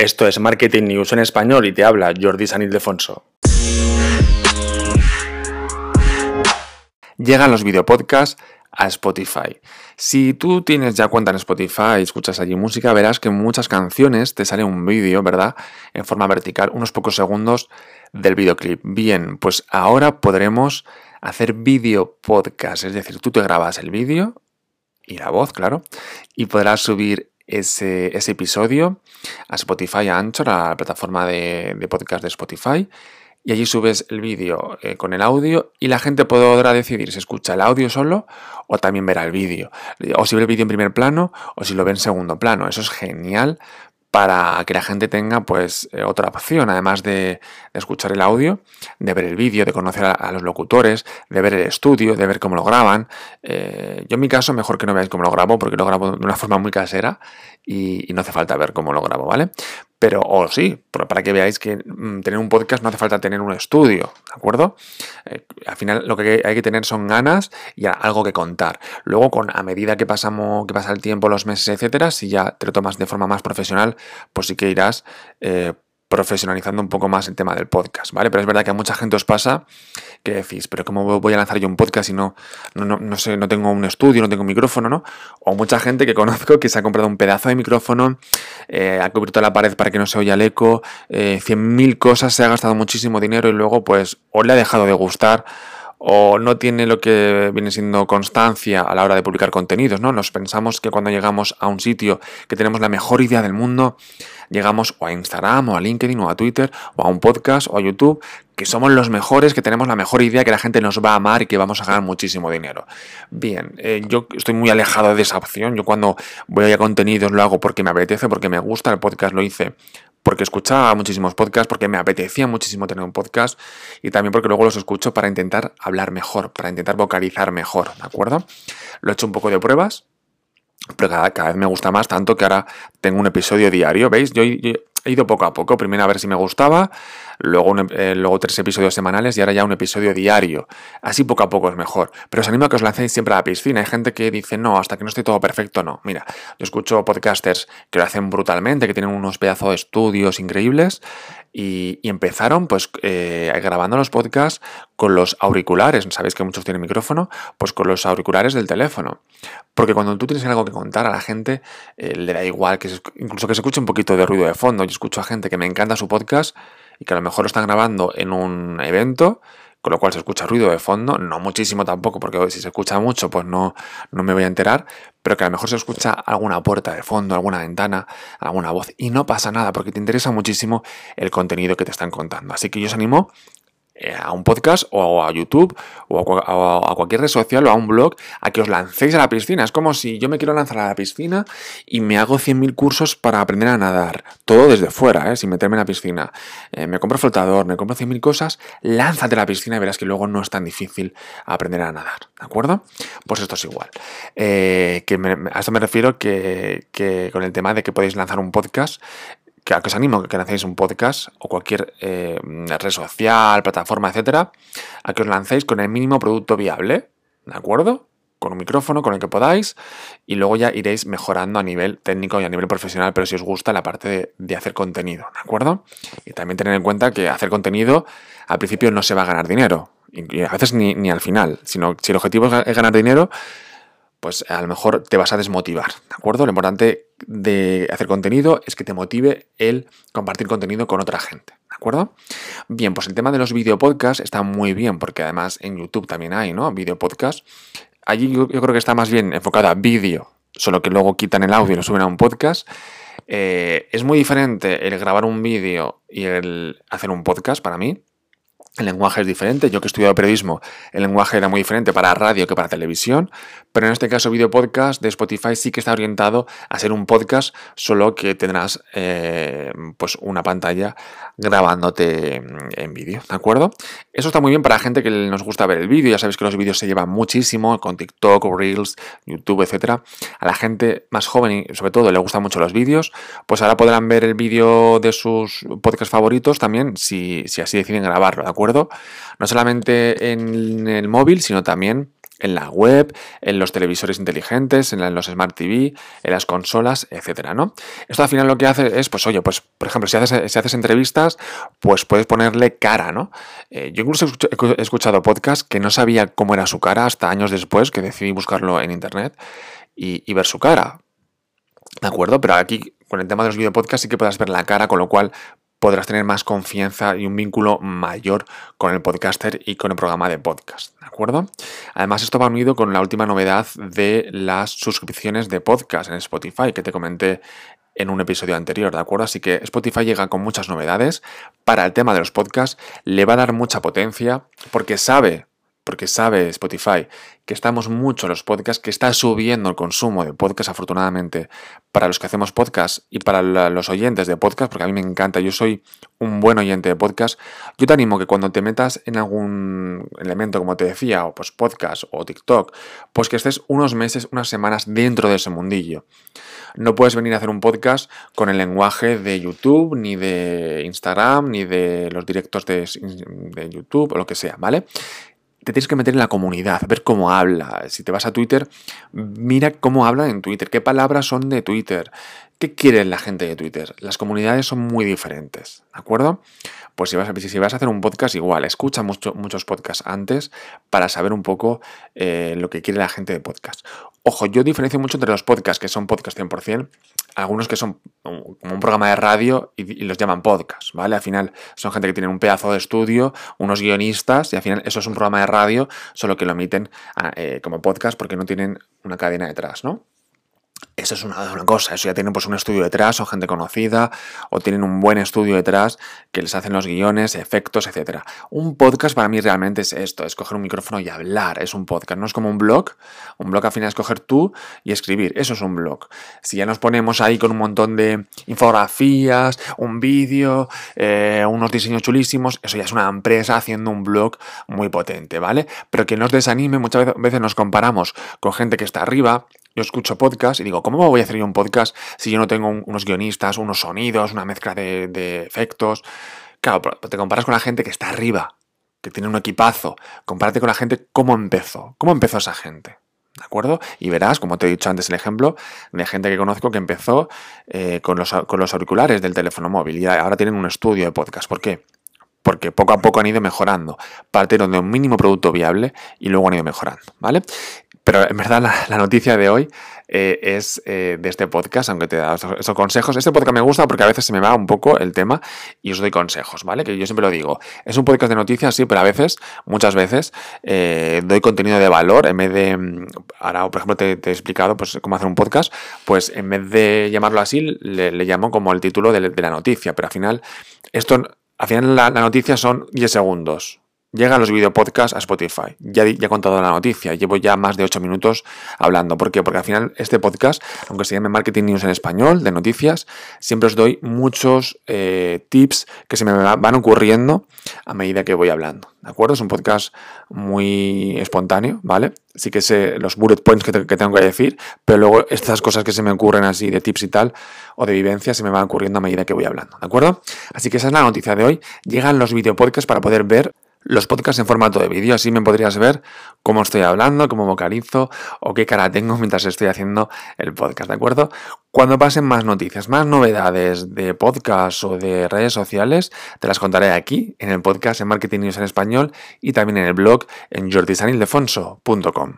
Esto es Marketing News en español y te habla Jordi San Ildefonso. Llegan los videopodcasts a Spotify. Si tú tienes ya cuenta en Spotify y escuchas allí música, verás que en muchas canciones te sale un vídeo, ¿verdad? En forma vertical, unos pocos segundos del videoclip. Bien, pues ahora podremos hacer video podcast, es decir, tú te grabas el vídeo y la voz, claro, y podrás subir ese, episodio a Spotify, a Anchor, a la plataforma de, podcast de Spotify. Y allí subes el vídeo eh, con el audio y la gente podrá decidir si escucha el audio solo o también verá el vídeo. O si ve el vídeo en primer plano o si lo ve en segundo plano. Eso es genial para que la gente tenga pues eh, otra opción, además de, escuchar el audio, de ver el vídeo, de conocer a, los locutores, de ver el estudio, de ver cómo lo graban. Eh, yo en mi caso mejor que no veáis cómo lo grabo porque lo grabo de una forma muy casera y, no hace falta ver cómo lo grabo, ¿vale? Pero, o sí, para que veáis que mm, tener un podcast no hace falta tener un estudio, ¿de acuerdo? Eh, al final lo que hay que tener son ganas y algo que contar. Luego, con a medida que pasamos, que pasa el tiempo, los meses, etcétera, si ya te lo tomas de forma más profesional, pues sí que irás eh, profesionalizando un poco más el tema del podcast, ¿vale? Pero es verdad que a mucha gente os pasa que decís, pero ¿cómo voy a lanzar yo un podcast si no, no, sé, no tengo un estudio, no tengo un micrófono, ¿no? O mucha gente que conozco que se ha comprado un pedazo de micrófono, eh, ha cubierto la pared para que no se oya el eco, eh, 100.000 cosas, se ha gastado muchísimo dinero y luego pues o le ha dejado de gustar o no tiene lo que viene siendo constancia a la hora de publicar contenidos, ¿no? Nos pensamos que cuando llegamos a un sitio que tenemos la mejor idea del mundo, llegamos o a Instagram o a LinkedIn o a Twitter o a un podcast o a YouTube, que somos los mejores, que tenemos la mejor idea, que la gente nos va a amar y que vamos a ganar muchísimo dinero. Bien, eh, yo estoy muy alejado de esa opción. Yo cuando voy a contenidos lo hago porque me apetece, porque me gusta. El podcast lo hice porque escuchaba muchísimos podcasts, porque me apetecía muchísimo tener un podcast y también porque luego los escucho para intentar hablar mejor, para intentar vocalizar mejor, ¿de acuerdo? Lo he hecho un poco de pruebas, pero cada, vez me gusta más, tanto que ahora tengo un episodio diario, ¿veis? Yo, yo he ido poco a poco, primero a ver si me gustaba, luego, eh, luego tres episodios semanales y ahora ya un episodio diario. Así poco a poco es mejor. Pero os animo a que os lancéis siempre a la piscina. Hay gente que dice, no, hasta que no esté todo perfecto, no. Mira, yo escucho podcasters que lo hacen brutalmente, que tienen unos pedazos de estudios increíbles y, empezaron pues eh, grabando los podcasts con los auriculares. Sabéis que muchos tienen micrófono, pues con los auriculares del teléfono. Porque cuando tú tienes algo que contar a la gente, eh, le da igual, que incluso que se escuche un poquito de ruido de fondo. Yo escucho a gente que me encanta su podcast y que a lo mejor lo están grabando en un evento con lo cual se escucha ruido de fondo, no muchísimo tampoco, porque si se escucha mucho, pues no, no me voy a enterar, pero que a lo mejor se escucha alguna puerta de fondo, alguna ventana, alguna voz, y no pasa nada, porque te interesa muchísimo el contenido que te están contando. Así que yo os animo a un podcast o a YouTube o a, cualquier red social o a un blog a que os lancéis a la piscina. Es como si yo me quiero lanzar a la piscina y me hago 100.000 cursos para aprender a nadar. Todo desde fuera, ¿eh? sin meterme en la piscina. Eh, me compro flotador, me compro 100.000 cosas, lánzate a la piscina y verás que luego no es tan difícil aprender a nadar. ¿De acuerdo? Pues esto es igual. que a esto me refiero que con el tema de que podéis lanzar un podcast que, os animo a que lancéis un podcast o cualquier eh, red social, plataforma, etcétera, a que os lancéis con el mínimo producto viable, ¿de acuerdo? Con un micrófono, con el que podáis, y luego ya iréis mejorando a nivel técnico y a nivel profesional, pero si os gusta la parte de, hacer contenido, ¿de acuerdo? Y también tener en cuenta que hacer contenido al principio no se va a ganar dinero, y a veces ni, ni al final, sino si el objetivo es ganar dinero, pues a lo mejor te vas a desmotivar, ¿de acuerdo? Lo importante de hacer contenido es que te motive el compartir contenido con otra gente, ¿de acuerdo? Bien, pues el tema de los videopodcasts está muy bien, porque además en YouTube también hay, ¿no? Videopodcast. Allí yo, creo que está más bien enfocada a vídeo, solo que luego quitan el audio y lo suben a un podcast. Eh, es muy diferente el grabar un vídeo y el hacer un podcast para mí. El lenguaje es diferente. Yo que he estudiado periodismo, el lenguaje era muy diferente para radio que para televisión. Pero en este caso, video podcast de Spotify sí que está orientado a ser un podcast, solo que tendrás eh, pues una pantalla grabándote en vídeo, ¿de acuerdo? Eso está muy bien para gente que nos gusta ver el vídeo. Ya sabéis que los vídeos se llevan muchísimo con TikTok, Reels, YouTube, etcétera. A la gente más joven y sobre todo le gustan mucho los vídeos, pues ahora podrán ver el vídeo de sus podcasts favoritos también si, si así deciden grabarlo, ¿de acuerdo? No solamente en el móvil, sino también en la web, en los televisores inteligentes, en, los Smart TV, en las consolas, etcétera, ¿no? Esto al final lo que hace es, pues oye, pues por ejemplo, si haces, si haces entrevistas, pues puedes ponerle cara, ¿no? Eh, yo incluso he escuchado podcasts que no sabía cómo era su cara hasta años después que decidí buscarlo en internet y, y ver su cara. ¿De acuerdo? Pero aquí con el tema de los videopodcasts sí que puedas ver la cara, con lo cual podrás tener más confianza y un vínculo mayor con el podcaster y con el programa de podcast, ¿de acuerdo? Además, esto va unido con la última novedad de las suscripciones de podcast en Spotify que te comenté en un episodio anterior, ¿de acuerdo? Así que Spotify llega con muchas novedades. Para el tema de los podcasts le va a dar mucha potencia porque sabe porque sabe Spotify que estamos mucho en los podcasts, que está subiendo el consumo de podcasts afortunadamente para los que hacemos podcast y para los oyentes de podcast, porque a mí me encanta, yo soy un buen oyente de podcast, yo te animo que cuando te metas en algún elemento, como te decía, o pues podcast o TikTok, pues que estés unos meses, unas semanas dentro de ese mundillo. No puedes venir a hacer un podcast con el lenguaje de YouTube, ni de Instagram, ni de los directos de, de YouTube o lo que sea, ¿vale? Te tienes que meter en la comunidad, ver cómo habla. Si te vas a Twitter, mira cómo habla en Twitter, qué palabras son de Twitter, qué quiere la gente de Twitter. Las comunidades son muy diferentes, ¿de acuerdo? Pues si vas a, si vas a hacer un podcast, igual, escucha muchos podcasts antes para saber un poco eh, lo que quiere la gente de podcast. Ojo, yo diferencio mucho entre los podcasts que son podcast 100%, algunos que son como un programa de radio y, los llaman podcast, ¿vale? Al final son gente que tiene un pedazo de estudio, unos guionistas, y al final eso es un programa de radio, solo que lo emiten ah, eh, como podcast porque no tienen una cadena detrás, ¿no? Eso es una, cosa, eso ya tienen pues un estudio detrás o gente conocida o tienen un buen estudio detrás que les hacen los guiones, efectos, etc. Un podcast para mí realmente es esto, es coger un micrófono y hablar, es un podcast, no es como un blog, un blog al final es coger tú y escribir, eso es un blog. Si ya nos ponemos ahí con un montón de infografías, un vídeo, eh, unos diseños chulísimos, eso ya es una empresa haciendo un blog muy potente, ¿vale? Pero que nos desanime, muchas veces nos comparamos con gente que está arriba, yo escucho podcast y digo, ¿cómo voy a hacer yo un podcast si yo no tengo unos guionistas, unos sonidos, una mezcla de, efectos? Claro, te comparas con la gente que está arriba, que tiene un equipazo. Compárate con la gente cómo empezó, cómo empezó esa gente. ¿De acuerdo? Y verás, como te he dicho antes el ejemplo, de gente que conozco que empezó eh, con, los, con los auriculares del teléfono móvil y ahora tienen un estudio de podcast. ¿Por qué? Porque poco a poco han ido mejorando. Partieron de un mínimo producto viable y luego han ido mejorando, ¿vale? Pero en verdad la, noticia de hoy eh, es eh, de este podcast, aunque te da esos, consejos. Este podcast me gusta porque a veces se me va un poco el tema y os doy consejos, ¿vale? Que yo siempre lo digo. Es un podcast de noticias, sí, pero a veces, muchas veces, eh, doy contenido de valor en vez de... Mm, ahora, por ejemplo, te, he explicado pues, cómo hacer un podcast, pues en vez de llamarlo así, le, llamo como el título de, la noticia. Pero al final, esto... Al final la, la noticia son 10 segundos, Llegan los videopodcasts a Spotify. Ya, he contado la noticia, llevo ya más de 8 minutos hablando. ¿Por qué? Porque al final este podcast, aunque se llame Marketing News en español, de noticias, siempre os doy muchos eh, tips que se me van ocurriendo a medida que voy hablando. ¿De acuerdo? Es un podcast muy espontáneo, ¿vale? Sí que sé los bullet points que, que tengo que decir, pero luego estas cosas que se me ocurren así de tips y tal, o de vivencias, se me van ocurriendo a medida que voy hablando. ¿De acuerdo? Así que esa es la noticia de hoy. Llegan los videopodcasts para poder ver los podcasts en formato de vídeo, así me podrías ver cómo estoy hablando, cómo vocalizo o qué cara tengo mientras estoy haciendo el podcast, ¿de acuerdo? Cuando pasen más noticias, más novedades de podcast o de redes sociales, te las contaré aquí en el podcast en Marketing News en Español y también en el blog en jordisanildefonso.com.